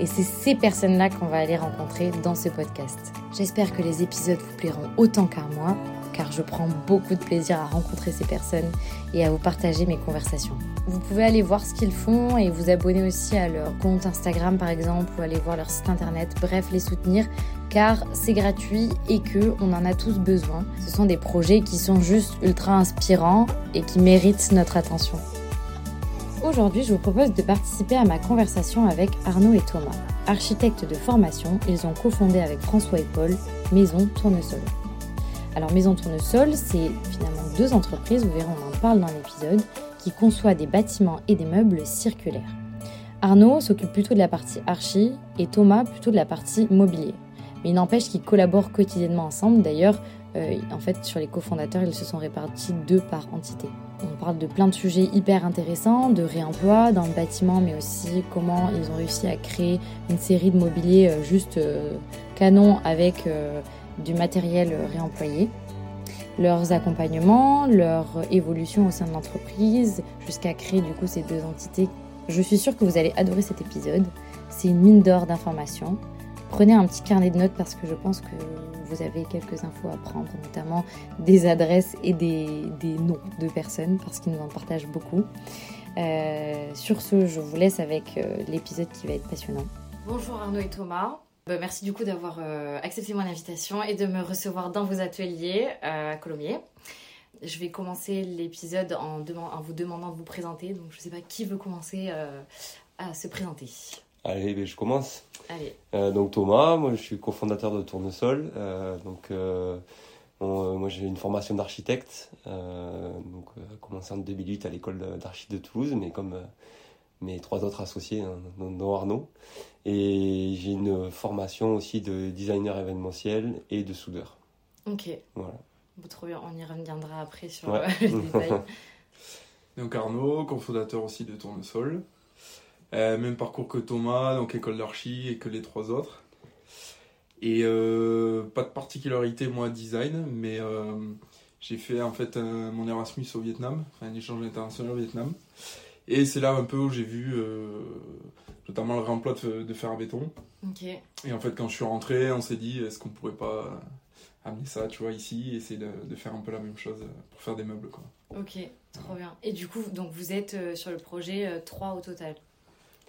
Et c'est ces personnes-là qu'on va aller rencontrer dans ce podcast. J'espère que les épisodes vous plairont autant qu'à moi, car je prends beaucoup de plaisir à rencontrer ces personnes et à vous partager mes conversations. Vous pouvez aller voir ce qu'ils font et vous abonner aussi à leur compte Instagram par exemple, ou aller voir leur site internet, bref, les soutenir car c'est gratuit et que on en a tous besoin. Ce sont des projets qui sont juste ultra inspirants et qui méritent notre attention. Aujourd'hui, je vous propose de participer à ma conversation avec Arnaud et Thomas. Architectes de formation, ils ont cofondé avec François et Paul Maison Tournesol. Alors Maison Tournesol, c'est finalement deux entreprises, vous verrez on en parle dans l'épisode, qui conçoit des bâtiments et des meubles circulaires. Arnaud s'occupe plutôt de la partie archi et Thomas plutôt de la partie mobilier. Mais il n'empêche qu'ils collaborent quotidiennement ensemble. D'ailleurs, euh, en fait, sur les cofondateurs, ils se sont répartis deux par entité. On parle de plein de sujets hyper intéressants, de réemploi dans le bâtiment, mais aussi comment ils ont réussi à créer une série de mobilier euh, juste euh, canon avec du matériel réemployé. Leurs accompagnements, leur évolution au sein de l'entreprise, jusqu'à créer du coup ces deux entités. Je suis sûre que vous allez adorer cet épisode. C'est une mine d'or d'informations. Prenez un petit carnet de notes parce que je pense que vous avez quelques infos à prendre, notamment des adresses et des, noms de personnes parce qu'ils nous en partagent beaucoup. Euh, sur ce, je vous laisse avec euh, l'épisode qui va être passionnant. Bonjour Arnaud et Thomas. Bah, merci du coup d'avoir euh, accepté mon invitation et de me recevoir dans vos ateliers à Colomiers. Je vais commencer l'épisode en, en, vous demandant de vous présenter. Donc je ne sais pas qui veut commencer à se présenter. Allez, ben, je commence. Euh, donc Thomas, moi je suis cofondateur de Tournesol. Euh, donc euh, moi j'ai une formation d'architecte. donc commencé en 2008 à l'école d'archi de Toulouse, mais comme mes trois autres associés, hein, dont Arnaud. Et j'ai une formation aussi de designer événementiel et de soudeur. Ok. Voilà. trop bien, on y reviendra après sur les détails. Donc Arnaud, cofondateur aussi de Tournesol. Euh, même parcours que Thomas, donc école d'archi et que les trois autres. Et euh, pas de particularité moi design, mais euh, j'ai fait en fait mon Erasmus au Vietnam, un échange international au Vietnam. Et c'est là un peu où j'ai vu notamment le réemploi de, fer à béton. Et en fait quand je suis rentré, on s'est dit est-ce qu'on pourrait pas amener ça, tu vois, ici, essayer de, de, faire un peu la même chose pour faire des meubles, quoi. Ok, trop bien. Et du coup, donc vous êtes sur le projet 3 au total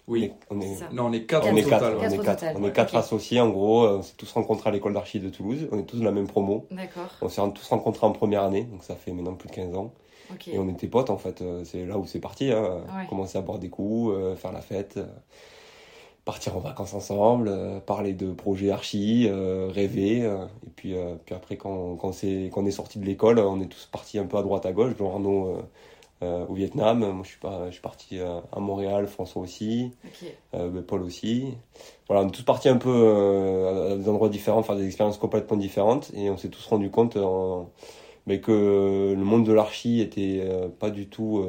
oui, on est, non, on est quatre, on est quatre, on est quatre, on est quatre associés en gros. On s'est tous rencontrés à l'école d'archi de Toulouse. On est tous de la même promo. D'accord. On s'est tous rencontrés en première année, donc ça fait maintenant plus de 15 ans. Et on était potes en fait. Euh, c'est là où c'est parti. Hein. Commencer à boire des coups, euh, faire la fête, euh, partir en vacances ensemble, parler de projets archi, rêver. et puis, puis après quand, quand, c'est, quand on est sorti de l'école, on est tous partis un peu à droite à gauche. Euh, au Vietnam. Moi, je suis, pas, je suis parti euh, à Montréal, François aussi, euh, ben, Paul aussi. Voilà, on est tous partis un peu à des endroits différents, faire des expériences complètement différentes, et on s'est tous rendu compte mais ben, que le monde de l'archi était pas du tout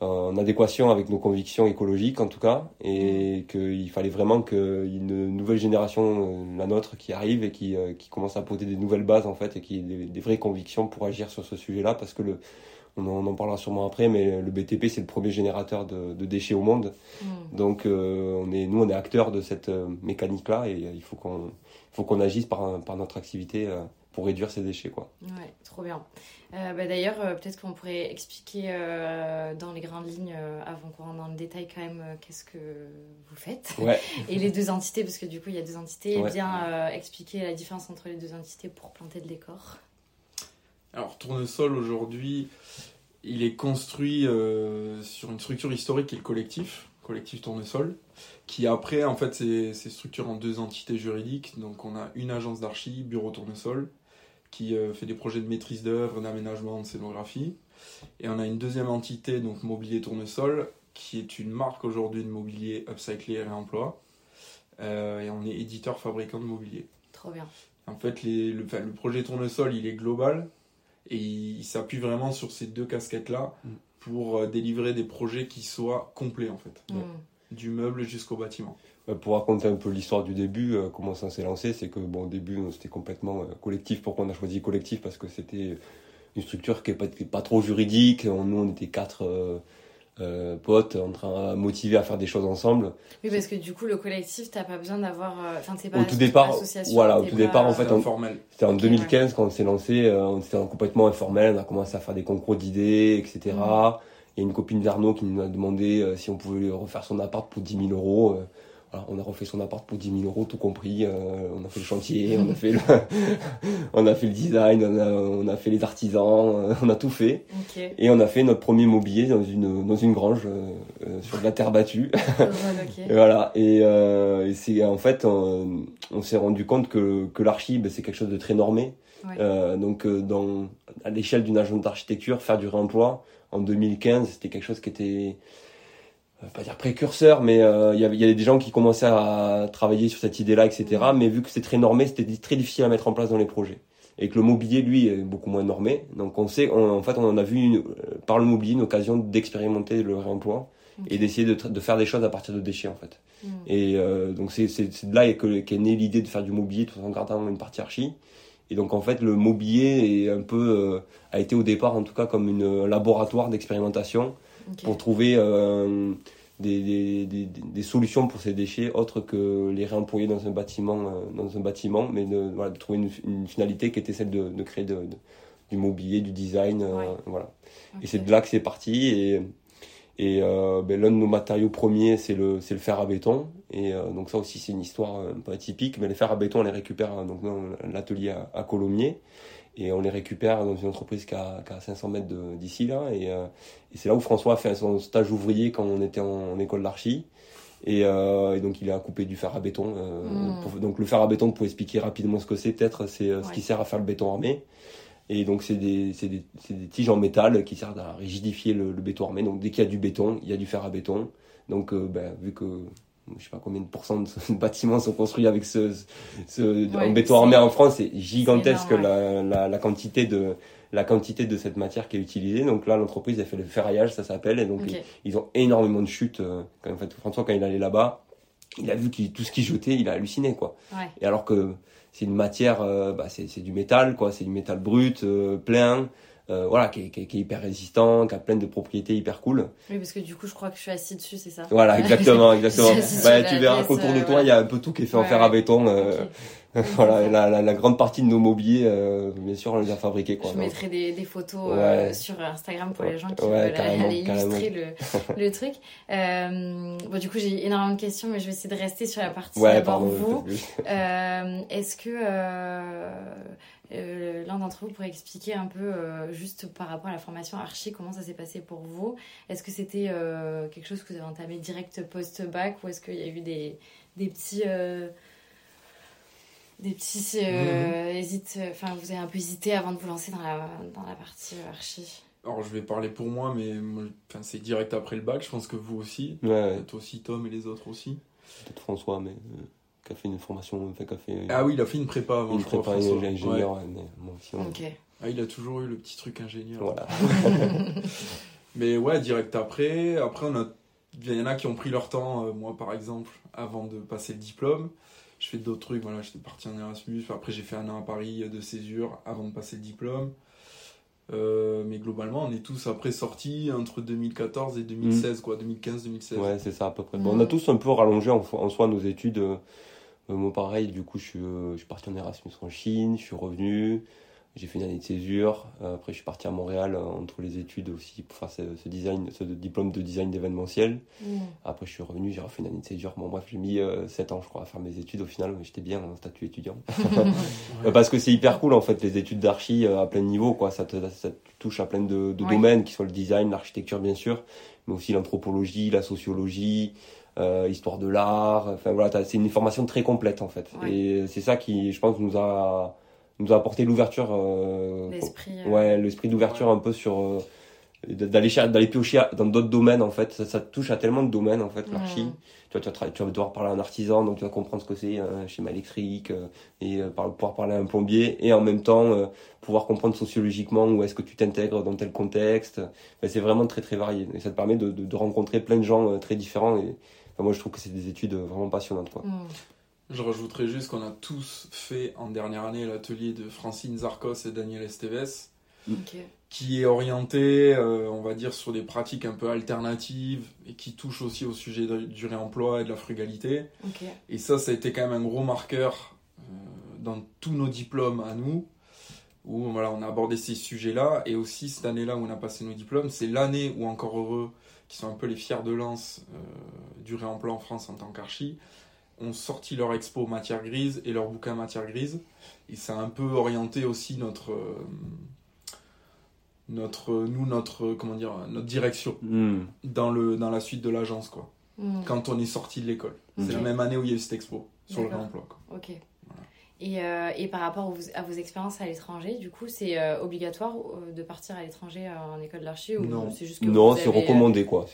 en adéquation avec nos convictions écologiques en tout cas, et mm. qu'il fallait vraiment qu'il y ait une nouvelle génération, la nôtre, qui arrive et qui, qui commence à poser des nouvelles bases en fait, et qui ait des, des vraies convictions pour agir sur ce sujet-là, parce que le on en, parlera sûrement après, mais le BTP c'est le premier générateur de, déchets au monde. Mm. Donc euh, on est, nous on est acteurs de cette euh, mécanique-là et il faut qu'on faut qu'on agisse par, par notre activité euh, pour réduire ces déchets. Quoi. Ouais, trop bien. Bah, d'ailleurs, peut-être qu'on pourrait expliquer dans les grandes lignes, avant qu'on rentre dans le détail quand même, qu'est-ce que vous faites. et les deux entités, parce que du coup il y a deux entités, bien expliquer la différence entre les deux entités pour planter le décor. Alors, Tournesol aujourd'hui, il est construit euh, sur une structure historique qui est le collectif, collectif Tournesol, qui après, en fait, c'est structuré en deux entités juridiques. Donc, on a une agence d'archi, Bureau Tournesol, qui euh, fait des projets de maîtrise d'œuvre, d'aménagement, de scénographie. Et on a une deuxième entité, donc Mobilier Tournesol, qui est une marque aujourd'hui de mobilier upcyclé et réemploi. Euh, et on est éditeur fabricant de mobilier. Trop bien. En fait, les, le, le, projet tournesol, il est global et il, s'appuie vraiment sur ces deux casquettes-là mm. pour euh, délivrer des projets qui soient complets, en fait. Mm. Du meuble jusqu'au bâtiment. Pour raconter un peu l'histoire du début, euh, comment ça s'est lancé, c'est que bon, au début, c'était complètement euh, collectif. Pourquoi on a choisi collectif? Parce que c'était une structure qui n'est pas, pas, trop juridique. Nous, on était quatre euh, potes en train motiver à faire des choses ensemble. Oui, parce que du coup, le collectif, t'as pas besoin d'avoir. Euh, enfin, c'est pas. Au tout départ, voilà, au tout départ, en fait, c'était en 2015 quand on s'est lancé, euh, on était complètement informel, on a commencé à faire des concours d'idées, etc. Mm. Il y a une copine d'Arnaud qui nous a demandé si on pouvait refaire son appart pour 10 000 euros on a refait son appart pour 10 000 euros, tout compris. Euh, on a fait le chantier, on a fait le, on a fait le design, on a, fait les artisans, euh, on a tout fait. Et on a fait notre premier mobilier dans une, dans une grange euh, sur de la terre battue. et voilà. Et, c'est en fait, on, s'est rendu compte que, que l'archi, ben, c'est quelque chose de très normé. donc, dans, à l'échelle d'une agence d'architecture, faire du réemploi en 2015, c'était quelque chose qui était pas dire précurseur, mais euh, il y, avait, des gens qui commençaient à travailler sur cette idée-là, etc. Mm. Mais vu que c'est très normé, c'était très difficile à mettre en place dans les projets. Et que le mobilier, lui, est beaucoup moins normé. Donc on sait, en fait, on en a vu euh, par le mobilier une occasion d'expérimenter le réemploi et d'essayer de, faire des choses à partir de déchets, en fait. Mm. Et euh, donc c'est de là qu'est née l'idée de faire du mobilier tout en gardant une partie archi. Et donc en fait, le mobilier est un peu a été au départ, en tout cas, comme un laboratoire d'expérimentation pour trouver des, des, des, solutions pour ces déchets autres que les réemployer dans un bâtiment, euh, dans un bâtiment mais de, voilà, de trouver une, finalité qui était celle de, de créer de, du mobilier, du design. Euh, voilà. Et c'est de là que c'est parti. Et, et euh, ben, l'un de nos matériaux premiers, c'est le, le fer à béton. Et donc ça aussi, c'est une histoire un peu atypique. Mais les fers à béton, on les récupère donc, dans l'atelier à, à Colomiers et on les récupère dans une entreprise qui a, qui a 500 mètres d'ici là. Et, euh, et c'est là où François a fait son stage ouvrier quand on était en, école d'archi. Et, euh, et, donc il a coupé du fer à béton euh, hmm. donc le fer à béton pour expliquer rapidement ce que c'est peut-être c'est ce qui sert à faire le béton armé. Et donc c'est des, des, des, tiges en métal qui servent à rigidifier le, le béton armé. Donc dès qu'il y a du béton il y a du fer à béton. Donc ben, vu que je sais pas combien de pourcents de bâtiments sont construits avec ce, ce en béton armé en France, c'est gigantesque la, la, la, quantité de la quantité de cette matière qui est utilisée. Donc là, l'entreprise a fait le ferraillage, ça s'appelle, et donc ils, ont énormément de chutes. Euh, quand, en fait, François, quand il allait là-bas, il a vu tout ce qu'il jetait, il a halluciné, quoi. Et alors que c'est une matière, euh, bah, c'est du métal, quoi, c'est du métal brut, euh, plein. Euh, voilà, qui est, qui, qui est, hyper résistant, qui a plein de propriétés hyper cool. Oui, parce que du coup, je crois que je suis assis dessus, c'est ça? Voilà, exactement, exactement. bah, tu verras qu'autour de toi, il y a un peu tout qui est fait en fer à béton. Euh, voilà, la, la, grande partie de nos mobiliers, euh, bien sûr, on les a fabriqués. Quoi, je mettrai des, des photos sur Instagram pour les gens qui veulent aller illustrer le, le truc. Bon, du coup, j'ai énormément de questions, mais je vais essayer de rester sur la partie d'abord vous. Est-ce que euh, l'un d'entre vous pourrait expliquer un peu, euh, juste par rapport à la formation archi, comment ça s'est passé pour vous Est-ce que c'était euh, quelque chose que vous avez entamé direct post-bac ou est-ce qu'il y a eu des, des petits. des petits. Mhm. Enfin, vous avez un peu hésité avant de vous lancer dans la, dans la partie archi? Alors je vais parler pour moi, mais c'est direct après le bac, je pense que vous aussi. Ouais. Toi aussi, Tom et les autres aussi. Peut-être François, mais qui a fait une formation. Enfin, qui a fait, ah oui, il a fait une prépa avant, une je prépa crois. ingénieur, mais Ah, il a toujours eu le petit truc ingénieur. Voilà. mais ouais, direct après. Après, on a... il y en a qui ont pris leur temps, euh, moi par exemple, avant de passer le diplôme. Je fais d'autres trucs, voilà, j'étais parti en Erasmus. Après, j'ai fait un an à Paris de césure avant de passer le diplôme. Euh, mais globalement, on est tous après sortis entre 2014 et 2016, mm. quoi, 2015-2016. Ouais, c'est ça à peu près. Bon, on a tous un peu rallongé en, en soi nos études. Euh, euh, moi, pareil, du coup, je suis, euh, je suis parti en Erasmus en Chine, je suis revenu, j'ai fait une année de césure. Euh, après, je suis parti à Montréal entre les études aussi pour faire ce, design, ce diplôme de design d'événementiel. Mmh. Après, je suis revenu, j'ai refait une année de césure. Bon, bref, j'ai mis 7 ans, je crois, à faire mes études au final, mais j'étais bien en statut étudiant. Parce que c'est hyper cool, en fait, les études d'archi à plein niveau, quoi. Ça te, ça touche à plein de, domaines, qui sont le design, l'architecture, bien sûr, mais aussi l'anthropologie, la sociologie. Euh, histoire de l'art. Enfin voilà, c'est une formation très complète en fait. Et c'est ça qui, je pense, nous a nous a apporté l'ouverture. Euh, l'esprit. Euh, ouais, l'esprit d'ouverture un peu sur d'aller d'aller piocher dans d'autres domaines en fait. Ça, ça, touche à tellement de domaines en fait l'archi. Tu, vois, tu, vas, devoir parler à un artisan donc tu vas comprendre ce que c'est un schéma électrique euh, et euh, pouvoir parler à un plombier et en même temps euh, pouvoir comprendre sociologiquement où est-ce que tu t'intègres dans tel contexte. C'est vraiment très très varié. Et ça te permet de, de, rencontrer plein de gens très différents et moi je trouve que c'est des études vraiment passionnantes quoi. Mm. Je rajouterais juste qu'on a tous fait en dernière année l'atelier de Francine Zarcos et Daniel Esteves qui est orienté, euh, on va dire, sur des pratiques un peu alternatives et qui touche aussi au sujet du réemploi et de la frugalité. Et ça, ça a été quand même un gros marqueur euh, dans tous nos diplômes à nous, où voilà, on a abordé ces sujets-là. Et aussi, cette année-là où on a passé nos diplômes, c'est l'année où Encore Heureux, qui sont un peu les fiers de lance euh, du réemploi en France en tant qu'archi, ont sorti leur expo matière grise et leur bouquin matière grise. Et ça a un peu orienté aussi notre notre nous notre comment dire notre direction hmm. dans le dans la suite de l'agence quoi hmm. quand on est sorti de l'école c'est la même année où il y a eu cette expo sur le réemploi ok et, euh, et, par rapport à vos expériences à l'étranger, du coup, c'est euh, obligatoire euh, de partir à l'étranger en école d'archi ou non c'est juste que Non, c'est recommandé quoi.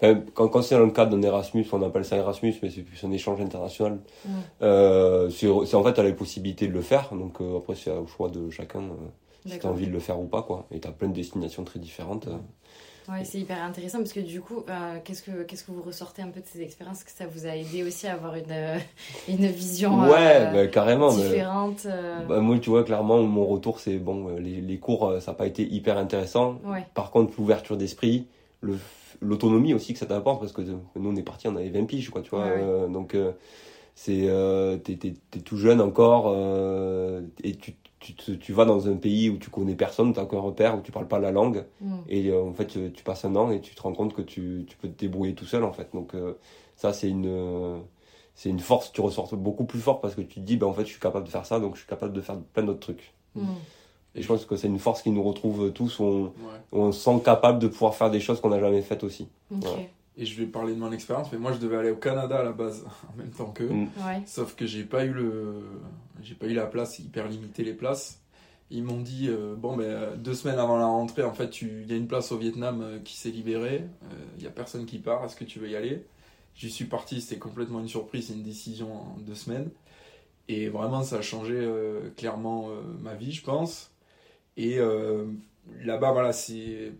quand, quand c'est dans le cadre d'un Erasmus, on appelle ça Erasmus, mais c'est plus un échange international. Hmm. c'est en fait, tu as la possibilité de le faire, donc après, c'est au choix de chacun si tu as envie de le faire ou pas. Quoi. Et tu as plein de destinations très différentes. Ouais, c'est hyper intéressant parce que du coup, euh, qu'est-ce, que, qu'est-ce que vous ressortez un peu de ces expériences? Que ça vous a aidé aussi à avoir une, euh, une vision ouais, euh, bah, carrément, différente bah, Moi, tu vois, clairement, mon retour, c'est bon, les, les cours, ça n'a pas été hyper intéressant. Par contre, l'ouverture d'esprit, le, l'autonomie aussi que ça t'apporte parce que nous, on est parti, on avait 20 piges, quoi, tu vois. donc, c'est, t'es, t'es, t'es, tout jeune encore et tu tu, tu, vas dans un pays où tu connais personne, tu n'as aucun repère, où tu parles pas la langue, mm. et euh, en fait tu, passes un an et tu te rends compte que tu, tu peux te débrouiller tout seul en fait. Donc euh, ça c'est une c'est une force, tu ressors beaucoup plus fort parce que tu te dis ben en fait je suis capable de faire ça, donc je suis capable de faire plein d'autres trucs. Mm. Et je pense que c'est une force qui nous retrouve tous, où on, on se sent capable de pouvoir faire des choses qu'on n'a jamais faites aussi. Et je vais parler de mon expérience, mais moi je devais aller au Canada à la base en même temps qu'eux. Mm. Sauf que j'ai pas eu le, j'ai pas eu la place, hyper limité les places. Ils m'ont dit euh, bon ben deux semaines avant la rentrée, en fait, il y a une place au Vietnam euh, qui s'est libérée. Il euh, y a personne qui part. Est-ce que tu veux y aller? J'y suis parti. C'était complètement une surprise, c'est une décision en deux semaines. Et vraiment, ça a changé clairement ma vie, je pense. Et là-bas, voilà, c'est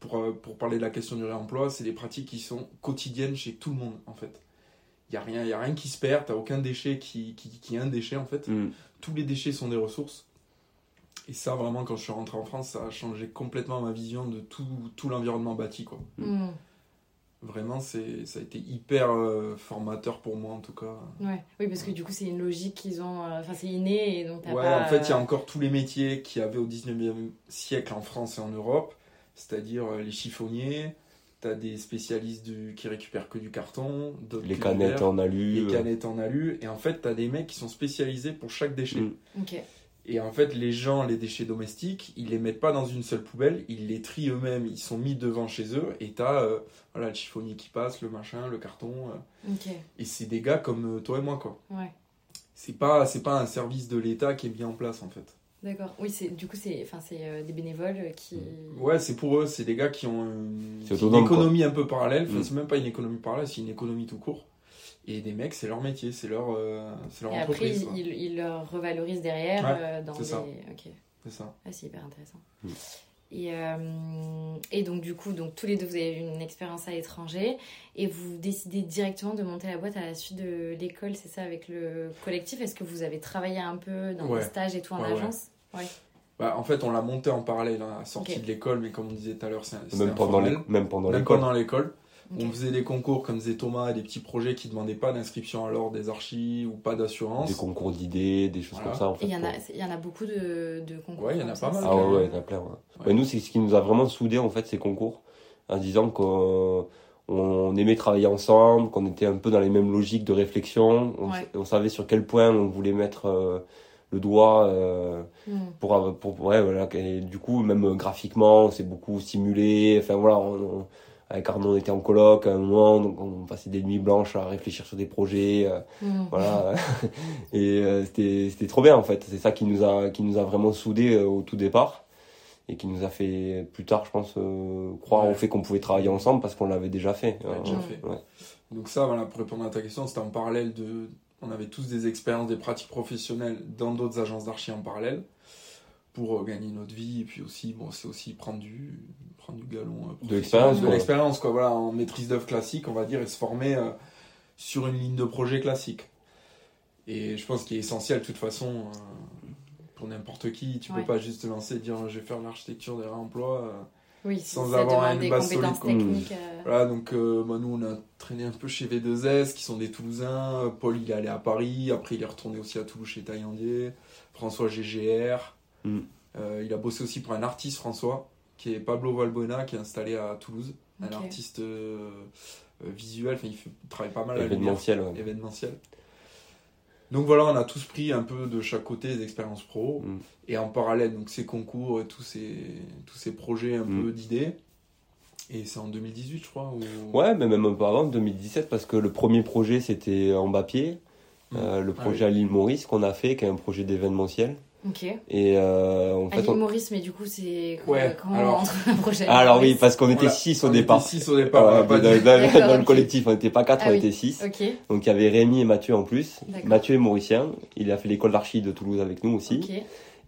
pour, pour parler de la question du réemploi, c'est des pratiques qui sont quotidiennes chez tout le monde, en fait. Il n'y a, rien, y a rien qui se perd, tu aucun déchet qui, qui, qui, est un déchet en fait. Mm. Tous les déchets sont des ressources. Et ça, vraiment, quand je suis rentré en France, ça a changé complètement ma vision de tout, tout l'environnement bâti. Quoi. Mm. Vraiment, c'est, ça a été hyper euh, formateur pour moi en tout cas. Ouais. Oui, parce que du coup, c'est une logique qu'ils ont. Euh, enfin, c'est inné. Et donc ouais, en fait, il y a encore tous les métiers qu'il y avait au 19e siècle en France et en Europe, c'est-à-dire euh, les chiffonniers, T'as des spécialistes du, qui récupèrent que du carton, les canettes en alu. Les canettes en alu. Et en fait, t'as des mecs qui sont spécialisés pour chaque déchet. Mm. Et en fait, les gens, les déchets domestiques, ils les mettent pas dans une seule poubelle, ils les trient eux-mêmes, ils sont mis devant chez eux, et t'as euh, voilà, le chiffonnier qui passe, le machin, le carton. Euh. Et c'est des gars comme euh, toi et moi, quoi. Ouais. C'est pas, pas un service de l'État qui est bien en place, en fait. D'accord. Oui, c'est du coup c'est enfin c'est euh, des bénévoles qui Ouais, c'est pour eux, c'est des gars qui ont une, économie un peu parallèle, enfin, mm. c'est même pas une économie parallèle, c'est une économie tout court. Et des mecs, c'est leur métier, c'est leur euh, c'est leur Et entreprise. Après, ils, ils, leur revalorisent derrière euh, dans les ça. OK. C'est ça. Ah, c'est hyper intéressant. Mm. Et, et, donc, du coup, donc, tous les deux, vous avez eu une expérience à l'étranger et vous décidez directement de monter la boîte à la suite de l'école, c'est ça, avec le collectif? Est-ce que vous avez travaillé un peu dans les stages et tout en agence? Ouais. Bah, en fait, on l'a monté en parallèle à la sortie de l'école, mais comme on disait tout à l'heure, c'est même, pendant même pendant l'école. Même pendant l'école. On faisait des concours, comme disait Thomas, des petits projets qui ne demandaient pas d'inscription à l'ordre des archis ou pas d'assurance. Des concours d'idées, des choses comme ça. En fait, il y, en a, il y en a beaucoup de, de concours. Ouais, il y en a pas mal. Ah ouais, il y en a plein. Ouais. nous, c'est ce qui nous a vraiment soudés, en fait, ces concours, en disant qu'on on aimait travailler ensemble, qu'on était un peu dans les mêmes logiques de réflexion. On, savait sur quel point on voulait mettre euh, le doigt euh, hmm. pour, pour, ouais, voilà. Et du coup, même graphiquement, on s'est beaucoup simulé. Enfin voilà, on, avec Arnaud, on était en coloc à un moment, donc on passait des nuits blanches à réfléchir sur des projets, euh, mm. voilà. et euh, c'était c'était trop bien en fait. C'est ça qui nous a qui nous a vraiment soudés euh, au tout départ. et qui nous a fait plus tard, je pense, croire au fait qu'on pouvait travailler ensemble parce qu'on l'avait déjà fait. déjà fait. Donc ça, voilà, pour répondre à ta question, c'était en parallèle de... On avait tous des expériences, des pratiques professionnelles dans d'autres agences d'archi en parallèle pour gagner notre vie et puis aussi bon c'est aussi prendre du prendre du galon de l'expérience de l'expérience quoi voilà en maîtrise d'œuvre classique on va dire et se former sur une ligne de projet classique et je pense qu'il est essentiel de toute façon euh, pour n'importe qui. Tu ne peux pas juste te lancer et dire je vais faire l'architecture des réemplois euh, oui, sans avoir une base solide. Techniques, euh. Voilà, donc bah, nous on a traîné un peu chez V2S qui sont des Toulousains. Paul il est allé à Paris, après il est retourné aussi à Toulouse chez Taillandier. François GGR. Mm. il a bossé aussi pour un artiste François qui est Pablo Valbuena qui est installé à Toulouse. Un artiste visuel, enfin, il, fait, travaille pas mal à événementiel. événementiel. Donc voilà, on a tous pris un peu de chaque côté des expériences pro. Mm. Et en parallèle, donc ces concours et tous ces, tous ces projets un mm. peu d'idées. Et c'est en 2018, je crois Ouais, mais même un peu avant, 2017, parce que le premier projet, c'était en. Mm. Euh, le ah projet à l'île Maurice qu'on a fait, qui est un projet d'événementiel. Ok. Et euh, en fait, Maurice, mais du coup, c'est ouais, quand alors... un projet? Ah, alors oui, parce qu'on était 6 au départ. 6 au départ. dans, le collectif, on n'était pas 4, ah on était 6. Donc il y avait Rémi et Mathieu en plus. Mathieu est mauricien. Il a fait l'école d'archi de Toulouse avec nous aussi.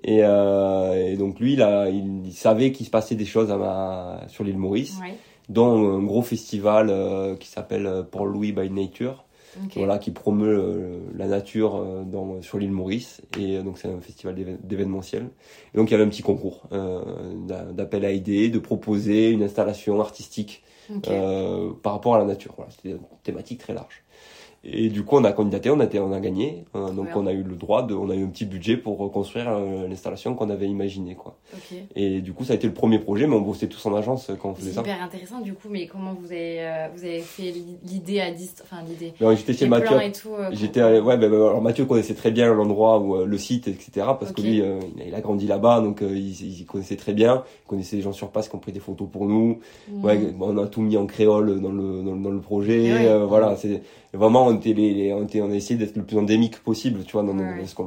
Et, euh, et, donc lui, il, a, il, savait qu'il se passait des choses à ma, sur l'île Maurice, ouais. dont un gros festival euh, qui s'appelle euh, Paul Louis by Nature voilà, qui promeut euh, la nature euh, dans, sur l'île Maurice. Et euh, donc c'est un festival d'événementiel. Et donc il y avait un petit concours d'appel à idées, de proposer une installation artistique par rapport à la nature. Voilà, c'était une thématique très large. Et du coup, on a candidaté, on a, été, on a gagné. Hein, donc, on a eu le droit, de, on a eu un petit budget pour reconstruire euh, l'installation qu'on avait imaginée. Quoi. Et du coup, ça a été le premier projet, mais on bossait tous en agence quand on faisait ça. C'est hyper intéressant, du coup, mais comment vous avez, euh, vous avez fait l'idée à distance Enfin, l'idée? J'étais chez Mathieu. Euh, j'étais, ouais, ben, ben, alors Mathieu connaissait très bien l'endroit, où, le site, etc. Parce que lui, il a grandi là-bas, donc il, connaissait très bien. Il connaissait les gens sur place qui ont pris des photos pour nous. Ouais, on a tout mis en créole dans le, dans, le projet. voilà, c'est vraiment on était les, on, était, on a essayé d'être le plus endémique possible tu vois dans,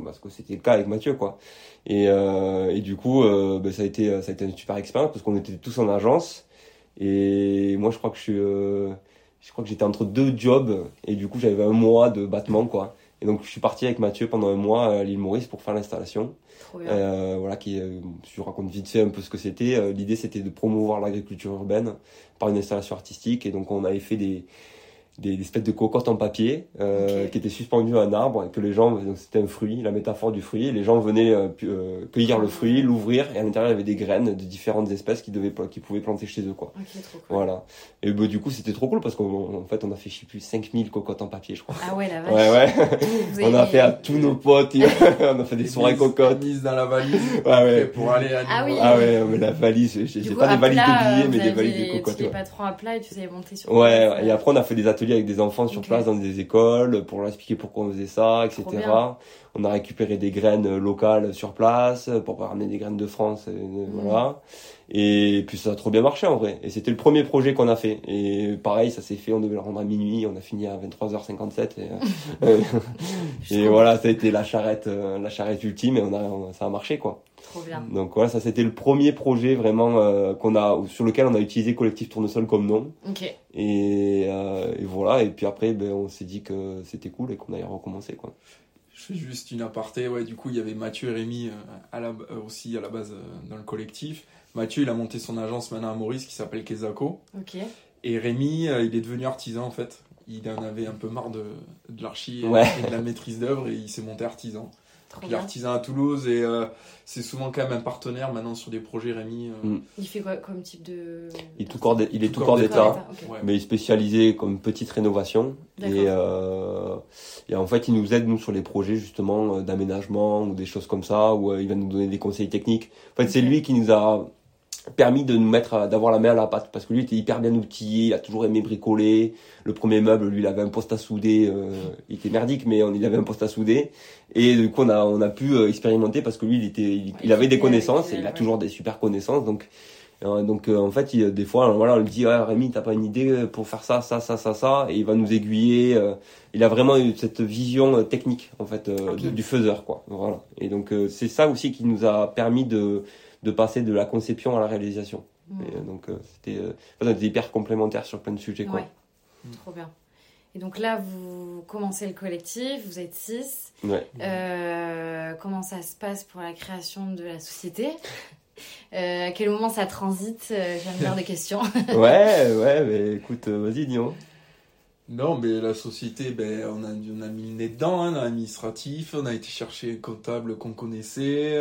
parce que c'était le cas avec Mathieu quoi. Et, euh, et du coup euh, ben, ça a été ça a été une super expérience parce qu'on était tous en agence. Et moi je crois que je suis euh, je crois que j'étais entre deux jobs et du coup j'avais un mois de battement quoi. Et donc je suis parti avec Mathieu pendant un mois à l'île Maurice pour faire l'installation. Euh, voilà qui je raconte vite fait un peu ce que c'était. L'idée c'était de promouvoir l'agriculture urbaine par une installation artistique. Et donc on avait fait des des, espèces de cocottes en papier euh, qui étaient suspendues à un arbre et que les gens c'était un fruit la métaphore du fruit et les gens venaient euh, euh, cueillir le fruit l'ouvrir et à l'intérieur il y avait des graines de différentes espèces qui devaient qui pouvaient planter chez eux quoi. Voilà. Et bah, du coup c'était trop cool parce qu'en fait on a fait je sais plus 5000 cocottes en papier je crois. Ah ouais la vache. Ouais ouais. On a fait à tous nos potes on a fait des soirées cocottes. dans la valise. Ouais ouais. Pour aller à ah oui. Ah ouais mais la valise j'ai pas des valises de billets mais des valises de cocottes tu pas trop à plat et tu savais monter sur ouais. Et après on a fait des ateliers avec des enfants sur place dans des écoles pour leur expliquer pourquoi on faisait ça, etc. On a récupéré des graines locales sur place pour pas ramener des graines de France, et, mhm. voilà. Et puis ça a trop bien marché en vrai. Et c'était le premier projet qu'on a fait. Et pareil, ça s'est fait, on devait le rendre à minuit, on a fini à 23h57. Et, euh, et voilà, ça a été la charrette, euh, la charrette ultime et on a, ça a marché quoi. Trop bien. Donc voilà, ça c'était le premier projet vraiment euh, qu'on a, sur lequel on a utilisé Collectif Tournesol comme nom. Ok. Et, et voilà, et puis après, ben, on s'est dit que c'était cool et qu'on allait recommencer quoi. Je fais juste une aparté, ouais, du coup il y avait Mathieu et Rémi à la, aussi à la base dans le collectif. Mathieu, il a monté son agence maintenant à Maurice qui s'appelle Kezako. Ok. Et Rémi, euh, il est devenu artisan en fait. Il en avait un peu marre de, de l'archi et, de la maîtrise d'œuvre et il s'est monté artisan. Il est artisan à Toulouse et euh, c'est souvent quand même un partenaire maintenant sur des projets Rémi. Euh. Mm. Il fait quoi comme type de. Il est tout corps, il est tout corps d'état, mais il est spécialisé comme petite rénovation. Et, et en fait, il nous aide nous sur les projets justement d'aménagement ou des choses comme ça, où il va nous donner des conseils techniques. En fait, c'est lui qui nous a permis de nous mettre d'avoir la main à la pâte parce que lui était hyper bien outillé il a toujours aimé bricoler. Le premier meuble lui il avait un poste à souder euh, il était merdique mais on, il avait un poste à souder. Et du coup on a on a pu euh, expérimenter parce que lui il était il, avait des connaissances et il a toujours des super connaissances donc euh, donc en fait il, des fois voilà on lui dit ah, Rémi t'as pas une idée pour faire ça ça ça ça ça. Et il va nous aiguiller il a vraiment eu cette vision technique en fait du faiseur quoi. Voilà. Et donc c'est ça aussi qui nous a permis de de passer de la conception à la réalisation. Mmh. Et, donc c'était hyper complémentaire sur plein de sujets. Quoi. Trop bien. Et donc là, vous commencez le collectif, vous êtes six. Ouais. comment ça se passe pour la création de la société? Euh, à quel moment ça transite? Euh, J'aime bien des questions. ouais, ouais, mais écoute, euh, vas-y, dis Non, mais la société, ben, on, a, on a mis le nez dedans, hein, l'administratif, on a été chercher un comptable qu'on connaissait,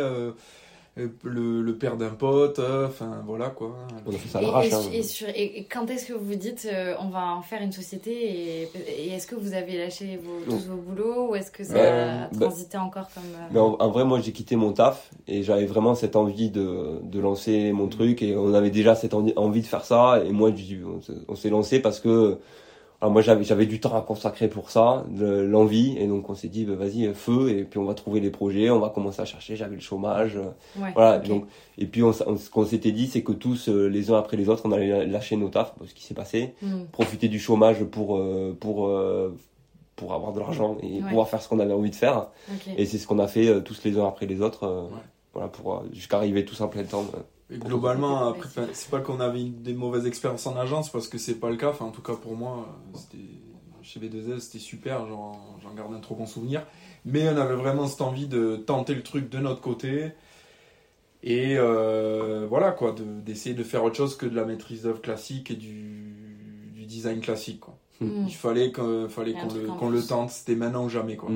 le, le, père d'un pote, euh, enfin voilà quoi. On a fait ça et, hein. et, sur, et, quand est-ce que vous vous dites euh, on va en faire une société et, est-ce que vous avez lâché vos, tous vos boulots ou est-ce que ça a bah, transité encore comme. Euh, en, vrai, moi j'ai quitté mon taf et j'avais vraiment cette envie de, de, lancer mon truc et on avait déjà cette envie de faire ça et moi on s'est lancé parce que alors moi j'avais j'avais du temps à consacrer pour ça, l'envie et donc on s'est dit bah, vas-y feu et puis on va trouver les projets, on va commencer à chercher. J'avais le chômage, voilà. Donc et puis on, ce qu'on s'était dit c'est que tous euh, les uns après les autres on allait lâcher nos tafs, ce qui s'est passé, hmm. profiter du chômage pour euh, pour euh, pour avoir de l'argent et pouvoir faire ce qu'on avait envie de faire. Et c'est ce qu'on a fait tous les uns après les autres, voilà pour jusqu'à arriver tous en plein temps globalement, après, c'est pas qu'on avait des mauvaises expériences en agence parce que c'est pas le cas. Enfin, en tout cas pour moi, c'était chez V2S, c'était super. J'en garde un trop bon souvenir. Mais on avait vraiment cette envie de tenter le truc de notre côté. Et euh, voilà quoi, d'essayer de, faire autre chose que de la maîtrise d'œuvre classique et du, du design classique. Quoi. Hmm. Il fallait qu'on le, le, tente, c'était maintenant ou jamais. Quoi.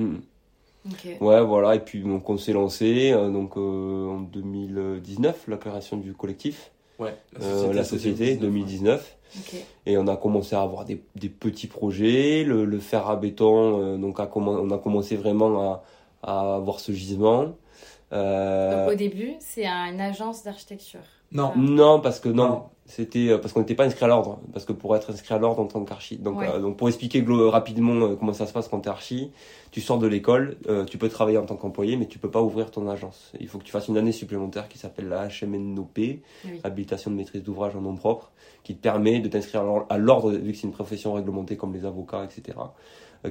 Ouais, voilà, et puis donc on s'est lancé euh, donc, euh, en 2019, la création du collectif. Ouais, la société, 2019. Et on a commencé à avoir des, des petits projets. Le, le, fer à béton, euh, donc a on a commencé vraiment à, à avoir ce gisement. Donc au début, c'est une agence d'architecture. Non. Non, parce que non. C'était parce qu'on n'était pas inscrit à l'ordre. Parce que pour être inscrit à l'ordre en tant qu'archi. Donc, donc pour expliquer rapidement comment ça se passe quand tu es archi, tu sors de l'école, euh, tu peux travailler en tant qu'employé, mais tu peux pas ouvrir ton agence. Il faut que tu fasses une année supplémentaire qui s'appelle la HMNOP, habilitation de maîtrise d'ouvrage en nom propre, qui te permet de t'inscrire à l'ordre, vu que c'est une profession réglementée comme les avocats, etc., euh,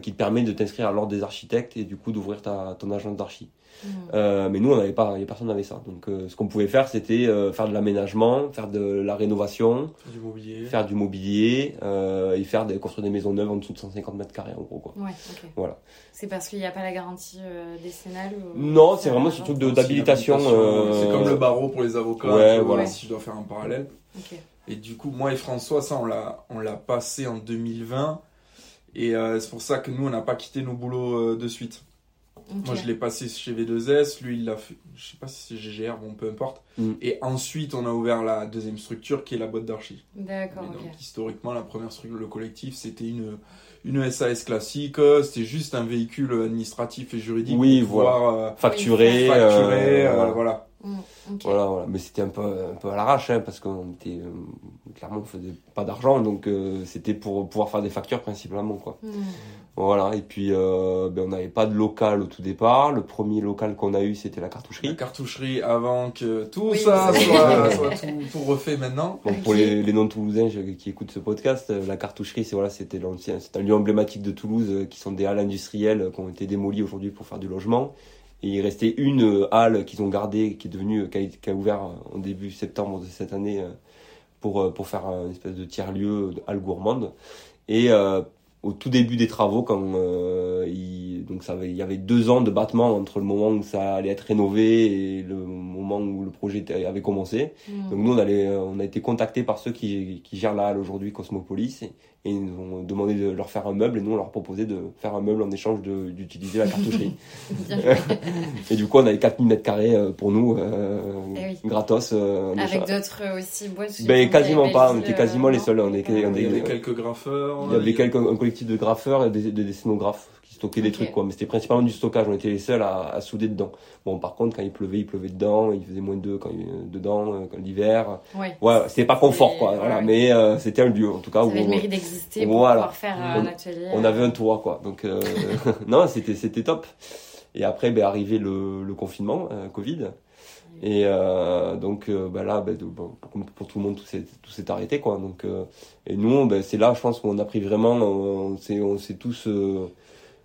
qui te permet de t'inscrire à l'ordre des architectes et du coup d'ouvrir ta, ton agence d'archi. Mmh. Euh, mais nous, on n'avait pas, personne n'avait ça. Donc, euh, ce qu'on pouvait faire, c'était euh, faire de l'aménagement, faire de la rénovation, faire du mobilier, faire du mobilier et faire des, construire des maisons neuves en dessous de 150 mètres carrés, en gros. Quoi. Ouais, Voilà. C'est parce qu'il n'y a pas la garantie décennale Non, c'est vraiment ce truc d'habilitation. C'est comme le barreau pour les avocats. Ouais, voilà. Si je dois faire un parallèle. Et du coup, moi et François, ça, on l'a, on l'a passé en 2020. Et c'est pour ça que nous, on n'a pas quitté nos boulots de suite. Moi, je l'ai passé chez V2S, lui, il l'a fait, je sais pas si c'est GGR, bon, peu importe. Mm. Et ensuite, on a ouvert la deuxième structure qui est la boîte d'archi. D'accord. Donc, historiquement, la première structure, le collectif, c'était une, une SAS classique, c'était juste un véhicule administratif et juridique oui, pour pouvoir euh, facturer. facturer euh, voilà. Mm, voilà, voilà, mais c'était un peu, un peu à l'arrache, hein, parce qu'on était, euh, clairement, on faisait pas d'argent, donc c'était pour pouvoir faire des factures principalement, quoi. Mm. Voilà, et puis euh, ben, on n'avait pas de local au tout départ. Le premier local qu'on a eu, c'était la cartoucherie. La cartoucherie avant que tout ça soit, soit tout, refait maintenant. Pour les, les non-toulousains qui écoutent ce podcast, euh, la cartoucherie, c'est voilà, c'était l'ancien, c'est un lieu emblématique de Toulouse euh, qui sont des halles industrielles qui ont été démolies aujourd'hui pour faire du logement. Et il restait une halle qu'ils ont gardée, qui est devenue, qui a, ouvert en début septembre de cette année pour, pour faire une espèce de tiers-lieu, halle gourmande. Et au tout début des travaux, quand euh, il, donc ça avait, il y avait deux ans de battement entre le moment où ça allait être rénové et le moment où le projet avait commencé. Hmm. Donc nous, on, allait, on a été contactés par ceux qui, qui gèrent la halle aujourd'hui, Cosmopolis, et, ils nous ont demandé de leur faire un meuble, et nous, on leur proposait de faire un meuble en échange d'utiliser la cartoucherie. et du coup, on avait 4000 mètres carrés euh, pour nous, euh, eh gratos. Euh, Avec d'autres aussi boîtes Ben, quasiment pas, on était quasiment les seuls. On, était, on, il y avait quelques graffeurs. Il y avait quelques, un collectif de graffeurs et des, des scénographes stocker des trucs quoi. Mais c'était principalement du stockage on était les seuls à, à, souder dedans. Bon par contre quand il pleuvait il pleuvait dedans il faisait moins de 2 quand il, dedans quand l'hiver. Ouais, ouais c'était pas confort quoi voilà, mais euh, c'était un lieu en tout cas ça pour pouvoir faire un atelier on avait un toit quoi donc euh, non c'était c'était top et après ben arrivé le, le confinement Covid et euh, donc euh, bah là, bah, pour, tout le monde, tout s'est, tout s'est arrêté. Quoi. Donc, euh, et nous, bah, c'est là, je pense qu'on a pris vraiment, on s'est, on s'est tous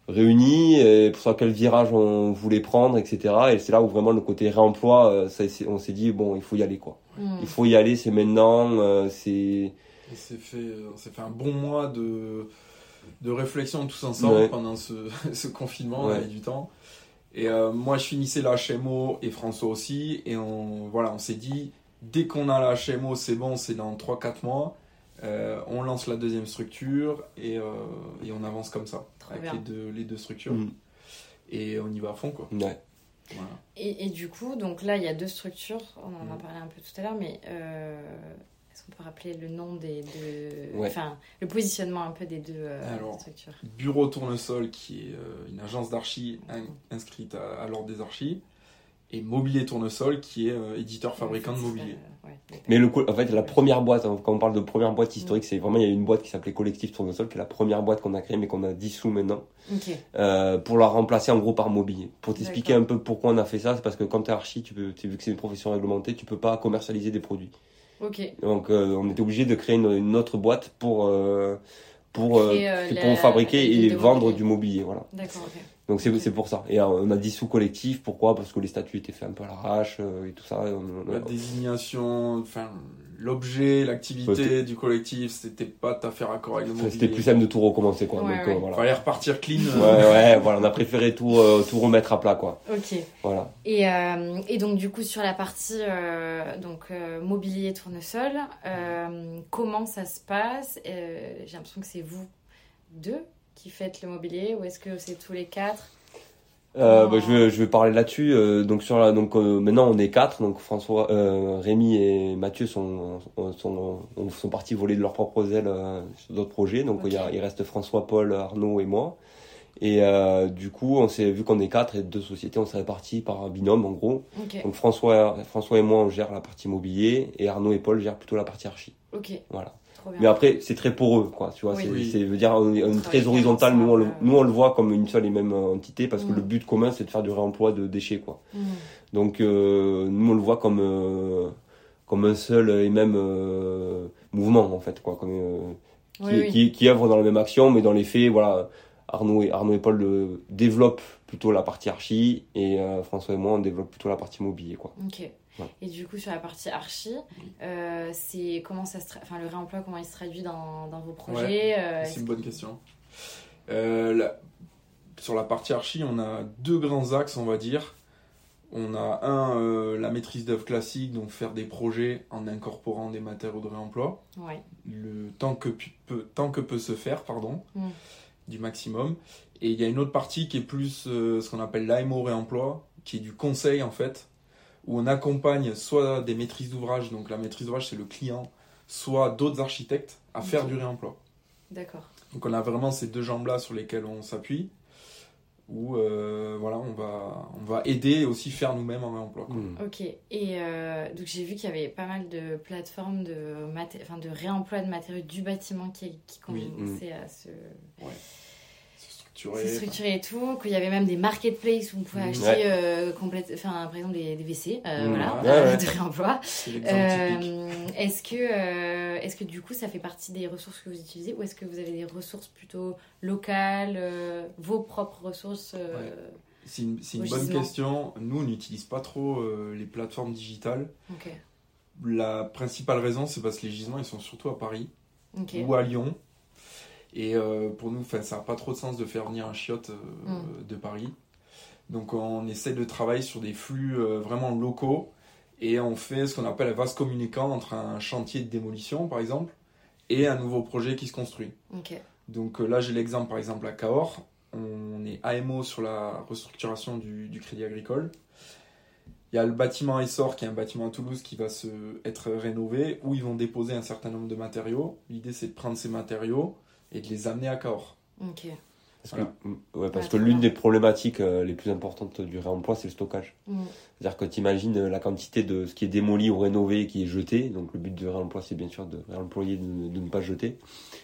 réunis, et pour savoir quel virage on voulait prendre, etc. Et c'est là où vraiment le côté réemploi, ça, on s'est dit, bon, il faut y aller, quoi. Hmm. Il faut y aller, c'est maintenant, c'est... On s'est fait, fait un bon mois de, de réflexion tous ensemble pendant ce, ce confinement, ouais. du temps. Et euh, moi, je finissais la HMO et François aussi. Et on, voilà, on s'est dit, dès qu'on a la HMO, c'est bon, c'est dans 3-4 mois. Euh, on lance la deuxième structure et, euh, et on avance comme ça, avec les deux, les deux, structures. Mm. Et on y va à fond, quoi. Ouais. Et, et, du coup, donc là, il y a deux structures. On en a mm. parlé un peu tout à l'heure, mais est-ce qu'on peut rappeler le nom des deux. Enfin, le positionnement un peu des deux euh, structures? Bureau Tournesol, qui est euh, une agence d'archi inscrite à, l'ordre des archis, et Mobilier Tournesol, qui est euh, éditeur fabricant de mobilier. Mais le, en fait, la première boîte, hein, quand on parle de première boîte historique, c'est vraiment, il y a une boîte qui s'appelait Collectif Tournesol, qui est la première boîte qu'on a créée, mais qu'on a dissous maintenant, pour la remplacer en gros par Mobilier. Pour t'expliquer un peu pourquoi on a fait ça, c'est parce que quand tu es archi, tu peux, vu que c'est une profession réglementée, tu peux pas commercialiser des produits. Donc euh, on était obligé de créer une, autre boîte pour, pour, euh, pour fabriquer et vendre du mobilier. Voilà. D'accord, donc c'est pour ça. Et on a dit sous collectif, pourquoi? Parce que les statuts étaient faits un peu à l'arrache et tout ça. La désignation, enfin l'objet, l'activité du collectif, c'était pas tout à fait raccord avec le mobilier. C'était plus simple de tout recommencer quoi. Ouais, Donc, voilà. Fallait repartir clean. ouais ouais, voilà, on a préféré tout, tout remettre à plat quoi. Ok. Voilà. Et, et donc du coup sur la partie donc mobilier tournesol, comment ça se passe? J'ai l'impression que c'est vous deux qui faites le mobilier ou est-ce que c'est tous les quatre euh, bah, je, vais, je vais parler là-dessus. Euh, donc sur la, donc euh, maintenant on est quatre. Donc François, Rémi et Mathieu sont sont, sont partis voler de leurs propres ailes sur d'autres projets. Donc il, y a, il reste François, Paul, Arnaud et moi. Et du coup, on s'est vu qu'on est quatre et deux sociétés, on s'est répartis par un binôme en gros. Donc François, François et moi on gère la partie mobilier et Arnaud et Paul gèrent plutôt la partie archi. Ok. Voilà. Mais après, c'est très poreux, quoi. Tu vois, c'est, veut dire, on est, très horizontal. Nous on, le, nous, on le voit comme une seule et même entité parce que mm. le but commun, c'est de faire du réemploi de déchets, quoi. Mm. Donc, euh, nous, on le voit comme, euh, comme un seul et même euh, mouvement, en fait, quoi. Comme, qui, qui, qui, œuvre dans la même action, mais dans les faits, voilà, Arnaud et, Arnaud et Paul développent plutôt la partie archi et François et moi, on développe plutôt la partie mobilier, quoi. Ok. Et du coup, sur la partie archi, euh, c'est comment ça se enfin, le réemploi, comment il se traduit dans, dans vos projets euh, C'est une bonne question. Euh, sur la partie archi, on a deux grands axes, on va dire. On a un, la maîtrise d'œuvre classique, donc faire des projets en incorporant des matériaux de réemploi. Le temps que, peut, tant que peut se faire, pardon, mm. du maximum. Et il y a une autre partie qui est plus ce qu'on appelle l'AMO réemploi, qui est du conseil en fait où on accompagne soit des maîtrises d'ouvrage, donc la maîtrise d'ouvrage c'est le client, soit d'autres architectes à faire du réemploi. D'accord. Donc on a vraiment ces deux jambes-là sur lesquelles on s'appuie, où euh, voilà, on va, on va aider et aussi faire nous-mêmes un réemploi. Hmm. Ok, et euh, donc j'ai vu qu'il y avait pas mal de plateformes de, enfin, de réemploi de matériaux du bâtiment qui, qui commençaient à se... Ouais structuré. C'est structuré et tout, qu'il y avait même des marketplaces où on pouvait acheter euh, complète, enfin, par exemple des, des WC, euh, mmh. voilà, ouais, de réemploi. Euh, est-ce que, euh, est-ce que du coup ça fait partie des ressources que vous utilisez ou est-ce que vous avez des ressources plutôt locales, euh, vos propres ressources C'est une, une bonne question. Nous, on n'utilise pas trop les plateformes digitales. La principale raison, c'est parce que les gisements, ils sont surtout à Paris ou à Lyon. Et euh, pour nous, ça n'a pas trop de sens de faire venir un chiotte euh, mm. de Paris. Donc on essaie de travailler sur des flux euh, vraiment locaux et on fait ce qu'on appelle un vase communicant entre un chantier de démolition, par exemple, et un nouveau projet qui se construit. Donc là, j'ai l'exemple, par exemple, à Cahors. On est AMO sur la restructuration du, du crédit agricole. Il y a le bâtiment Essor, qui est un bâtiment à Toulouse, qui va se, être rénové, où ils vont déposer un certain nombre de matériaux. L'idée, c'est de prendre ces matériaux, et de les amener à Cahors. Ok. Parce que, ouais, parce que l'une des problématiques euh, les plus importantes du réemploi, c'est le stockage. Mm. C'est-à-dire que tu imagines euh, la quantité de ce qui est démoli ou rénové qui est jeté. Donc le but du réemploi, c'est bien sûr de réemployer, de, de, ne pas jeter.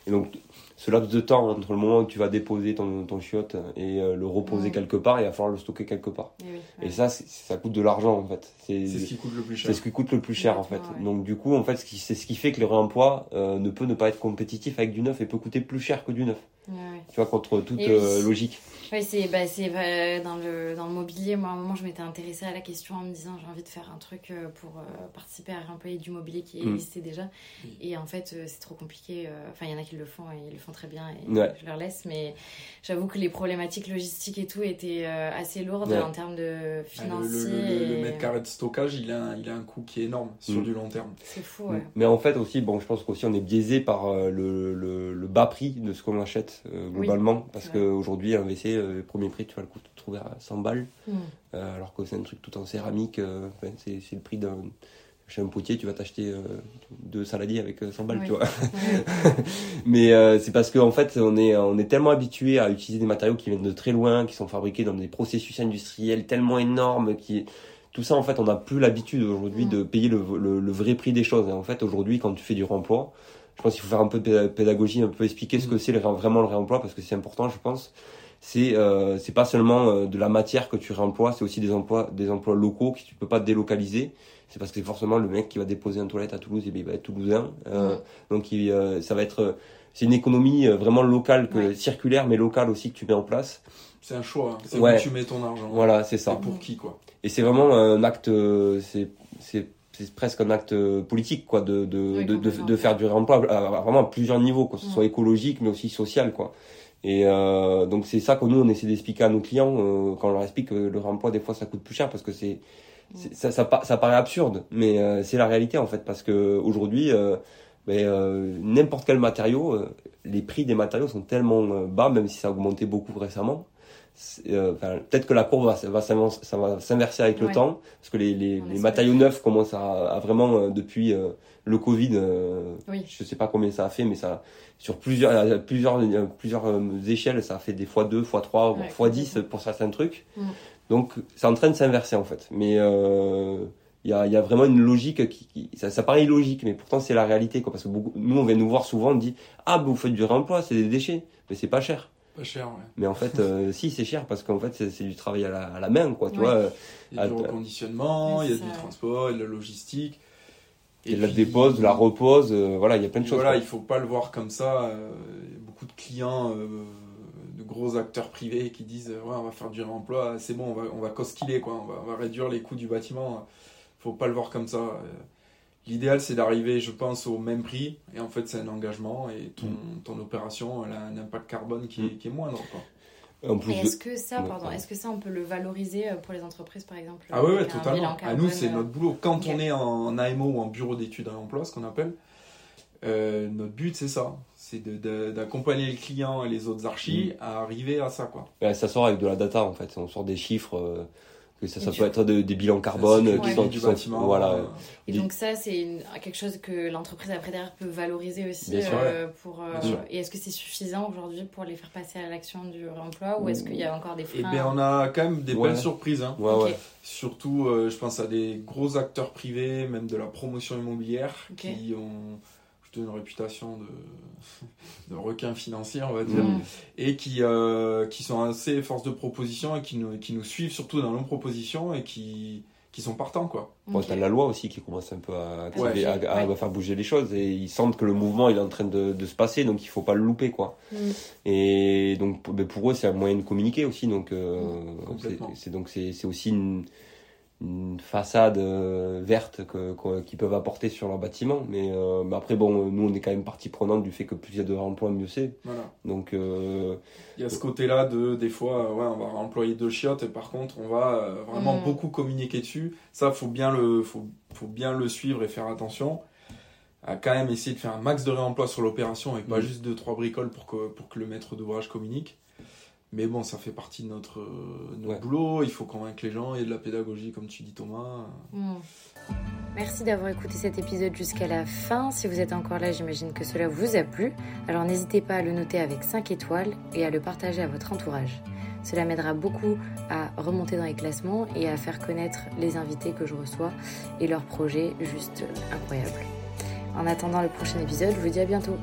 Et donc ce laps de temps entre le moment où tu vas déposer ton, ton chiotte et euh, le reposer quelque part, il va falloir le stocker quelque part. Et, et ça, ça coûte de l'argent en fait. C'est ce qui coûte le plus cher. C'est ce qui coûte le plus cher en fait. Donc du coup, en fait, c'est ce qui fait que le réemploi euh, ne peut ne pas être compétitif avec du neuf et peut coûter plus cher que du neuf. Tu vois, contre toute euh, logique. Oui, c'est bah, dans, le, dans le mobilier. Moi, à un moment, je m'étais intéressée à la question en me disant j'ai envie de faire un truc euh, pour euh, participer à réemployer du mobilier qui mm. existait déjà. Et en fait, c'est trop compliqué. Enfin, il y en a qui le font et ils le font très bien et je leur laisse. Mais j'avoue que les problématiques logistiques et tout étaient assez lourdes en termes de financiers. le, mètre carré de stockage, il a, un, il a un coût qui est énorme sur mm. du long terme. C'est fou, ouais. Mais en fait, aussi, bon, je pense qu'aussi on est biaisé par le, le, bas prix de ce qu'on achète euh, globalement parce qu'aujourd'hui un WC le premier prix tu vas le trouver à 100 balles hmm. euh, alors que c'est un truc tout en céramique euh, c'est le prix d'un chez un potier tu vas t'acheter deux saladiers avec 100 balles tu vois mais c'est parce qu'en en fait on est on est tellement habitué à utiliser des matériaux qui viennent de très loin qui sont fabriqués dans des processus industriels tellement énormes qui tout ça en fait on n'a plus l'habitude aujourd'hui hmm. de payer le, le, vrai prix des choses et en fait aujourd'hui quand tu fais du remploi je pense qu'il faut faire un peu de pédagogie, un peu expliquer ce que mm. c'est vraiment le réemploi parce que c'est important, je pense. C'est euh, c'est pas seulement euh, de la matière que tu réemploies, c'est aussi des emplois des emplois locaux que tu peux pas délocaliser. C'est parce que forcément le mec qui va déposer un toilette à Toulouse, il va être toulousain. Euh, donc il, euh, ça va être c'est une économie vraiment locale que circulaire mais locale aussi que tu mets en place. C'est un choix, hein. c'est où tu mets ton argent. Voilà, c'est ça. pour qui quoi. Et c'est vraiment un acte c'est c'est c'est presque un acte politique quoi de de, de, de, faire du réemploi vraiment à plusieurs niveaux que ce soit écologique mais aussi social quoi et euh, donc c'est ça que nous on essaie d'expliquer à nos clients euh, quand on leur explique que le réemploi des fois ça coûte plus cher parce que c'est ça, ça, ça, paraît absurde mais euh, c'est la réalité en fait parce que aujourd'hui euh, ben, n'importe quel matériau les prix des matériaux sont tellement bas même si ça a augmenté beaucoup récemment euh, peut-être que la courbe va, s'inverser avec le temps, parce que les, les, les matériaux neufs commencent à, à vraiment, euh, depuis euh, le Covid, euh, oui. je sais pas combien ça a fait, mais ça, sur plusieurs, plusieurs, plusieurs échelles, ça a fait des fois 2, fois 3, ouais, fois 10 pour certains trucs. Mm. Donc, c'est en train de s'inverser, en fait. Mais, il y a, y a vraiment une logique qui, ça, ça, paraît illogique, mais pourtant c'est la réalité, quoi. Parce que beaucoup, nous, on vient nous voir souvent, on dit, ah, vous faites du réemploi, c'est des déchets. Mais c'est pas cher cher, Mais en fait, euh, si, c'est cher parce qu'en fait, c'est du travail à la, à la, main, quoi, tu vois. Il y a du reconditionnement, il y a du transport, il y a de la logistique. Et, la dépose, la repose, euh, voilà, il y a plein de choses. Voilà, il faut pas le voir comme ça. Euh, beaucoup de clients, de gros acteurs privés qui disent ouais, on va faire du réemploi, c'est bon, on va, on va quoi, on va, on va réduire les coûts du bâtiment. Faut pas le voir comme ça. L'idéal, c'est d'arriver, je pense, au même prix. Et en fait, c'est un engagement et ton, mm. ton opération elle a un impact carbone qui, est, mm. qui est moindre. Est-ce que ça, pardon, est-ce que ça, on peut le valoriser euh, pour les entreprises, par exemple Ah oui, totalement. À nous, c'est notre boulot. Quand on est en AMO ou en bureau d'études et emploi, ce qu'on appelle, euh, notre but, c'est ça. C'est d'accompagner le client et les autres archis mm. à arriver à ça. Quoi. ça sort avec de la data, en fait. On sort des chiffres. Euh, que ça, ça peut être des bilans carbone qui sont du bâtiment voilà. et donc ça c'est quelque chose que l'entreprise après derrière peut valoriser aussi euh, pour euh, et est-ce que c'est suffisant aujourd'hui pour les faire passer à l'action du réemploi ou est-ce qu'il y a encore des freins Eh bien on a quand même des belles surprises hein. surtout euh, je pense à des gros acteurs privés même de la promotion immobilière qui ont une réputation de, de requin financier, on va dire, mm. et qui, euh, qui sont assez force de proposition et qui nous, qui nous suivent surtout dans nos propositions et qui, qui sont partants. Quoi. Bon, t'as la loi aussi qui commence un peu à, à, faire bouger les choses et ils sentent que le mouvement il est en train de, de se passer donc il faut pas le louper. quoi. Mm. Et donc pour eux, c'est un moyen de communiquer aussi. Donc euh, mm, c'est donc c'est aussi une une façade euh, verte que, qu'ils peuvent apporter sur leur bâtiment. Mais, euh, mais, après, bon, nous, on est quand même partie prenante du fait que plus il y a de réemploi, mieux c'est. Voilà. Donc, euh, il y a ce côté-là de, des fois, ouais, on va employer deux chiottes et par contre, on va vraiment mm. beaucoup communiquer dessus. Ça, faut bien le, faut, faut bien le suivre et faire attention. À quand même essayer de faire un max de réemploi sur l'opération et pas mm. juste deux, trois bricoles pour que, pour que le maître d'ouvrage communique. Mais bon, ça fait partie de notre, notre boulot. Il faut convaincre les gens et de la pédagogie, comme tu dis, Thomas. Hmm. Merci d'avoir écouté cet épisode jusqu'à la fin. Si vous êtes encore là, j'imagine que cela vous a plu. Alors n'hésitez pas à le noter avec 5 étoiles et à le partager à votre entourage. Cela m'aidera beaucoup à remonter dans les classements et à faire connaître les invités que je reçois et leurs projets juste incroyables. En attendant le prochain épisode, je vous dis à bientôt.